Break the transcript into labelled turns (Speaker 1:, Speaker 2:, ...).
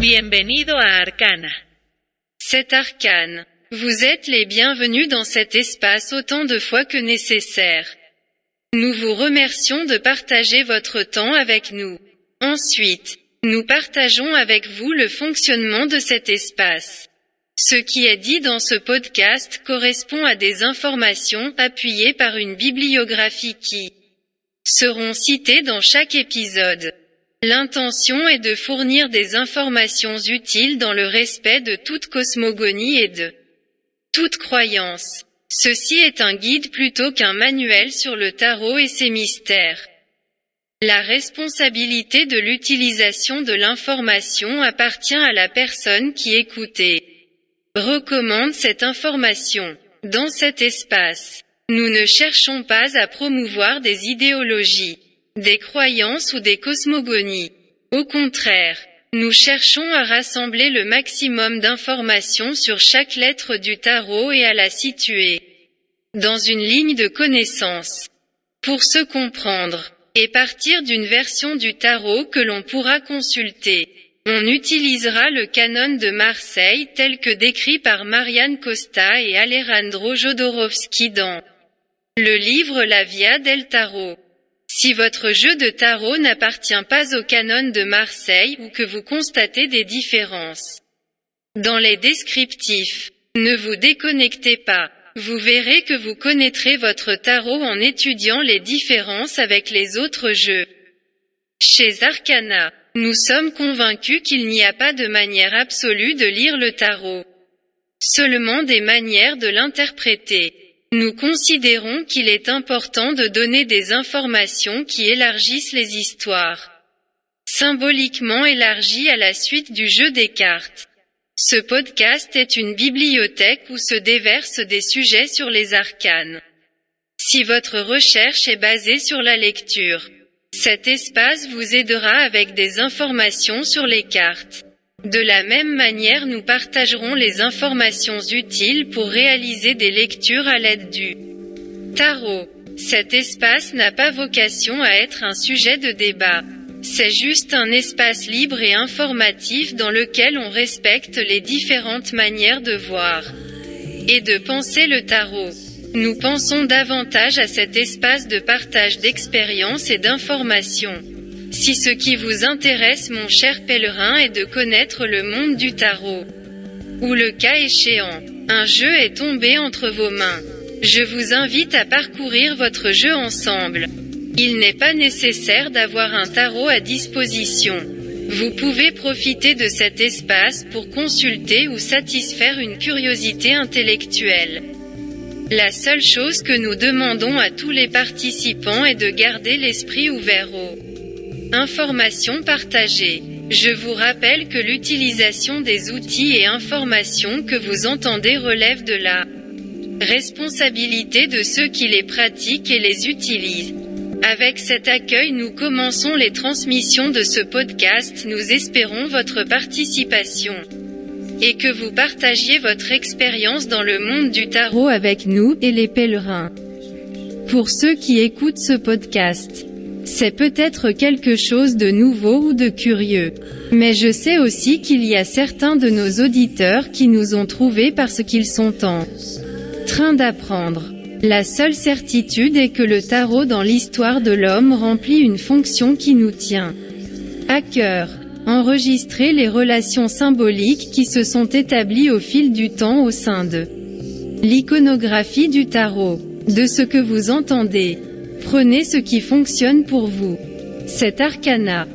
Speaker 1: Bienvenido a Arcana.
Speaker 2: C'est arcane. Vous êtes les bienvenus dans cet espace autant de fois que nécessaire. Nous vous remercions de partager votre temps avec nous. Ensuite, nous partageons avec vous le fonctionnement de cet espace. Ce qui est dit dans ce podcast correspond à des informations appuyées par une bibliographie qui seront citées dans chaque épisode. L'intention est de fournir des informations utiles dans le respect de toute cosmogonie et de toute croyance. Ceci est un guide plutôt qu'un manuel sur le tarot et ses mystères. La responsabilité de l'utilisation de l'information appartient à la personne qui écoute et recommande cette information. Dans cet espace, nous ne cherchons pas à promouvoir des idéologies des croyances ou des cosmogonies. Au contraire, nous cherchons à rassembler le maximum d'informations sur chaque lettre du tarot et à la situer dans une ligne de connaissance. Pour se comprendre, et partir d'une version du tarot que l'on pourra consulter, on utilisera le canon de Marseille tel que décrit par Marianne Costa et Alejandro Jodorowsky dans le livre La Via del Tarot. Si votre jeu de tarot n'appartient pas au canon de Marseille ou que vous constatez des différences dans les descriptifs, ne vous déconnectez pas. Vous verrez que vous connaîtrez votre tarot en étudiant les différences avec les autres jeux. Chez Arcana, nous sommes convaincus qu'il n'y a pas de manière absolue de lire le tarot. Seulement des manières de l'interpréter. Nous considérons qu'il est important de donner des informations qui élargissent les histoires. Symboliquement élargies à la suite du jeu des cartes. Ce podcast est une bibliothèque où se déversent des sujets sur les arcanes. Si votre recherche est basée sur la lecture, cet espace vous aidera avec des informations sur les cartes. De la même manière nous partagerons les informations utiles pour réaliser des lectures à l'aide du tarot. Cet espace n'a pas vocation à être un sujet de débat. C'est juste un espace libre et informatif dans lequel on respecte les différentes manières de voir et de penser le tarot. Nous pensons davantage à cet espace de partage d'expériences et d'informations. Si ce qui vous intéresse mon cher pèlerin est de connaître le monde du tarot, ou le cas échéant, un jeu est tombé entre vos mains, je vous invite à parcourir votre jeu ensemble. Il n'est pas nécessaire d'avoir un tarot à disposition. Vous pouvez profiter de cet espace pour consulter ou satisfaire une curiosité intellectuelle. La seule chose que nous demandons à tous les participants est de garder l'esprit ouvert aux Informations partagées. Je vous rappelle que l'utilisation des outils et informations que vous entendez relève de la responsabilité de ceux qui les pratiquent et les utilisent. Avec cet accueil nous commençons les transmissions de ce podcast, nous espérons votre participation. Et que vous partagiez votre expérience dans le monde du tarot avec nous et les pèlerins. Pour ceux qui écoutent ce podcast, c'est peut-être quelque chose de nouveau ou de curieux. Mais je sais aussi qu'il y a certains de nos auditeurs qui nous ont trouvés parce qu'ils sont en train d'apprendre. La seule certitude est que le tarot dans l'histoire de l'homme remplit une fonction qui nous tient à cœur. Enregistrer les relations symboliques qui se sont établies au fil du temps au sein de l'iconographie du tarot. De ce que vous entendez. Prenez ce qui fonctionne pour vous. Cet arcana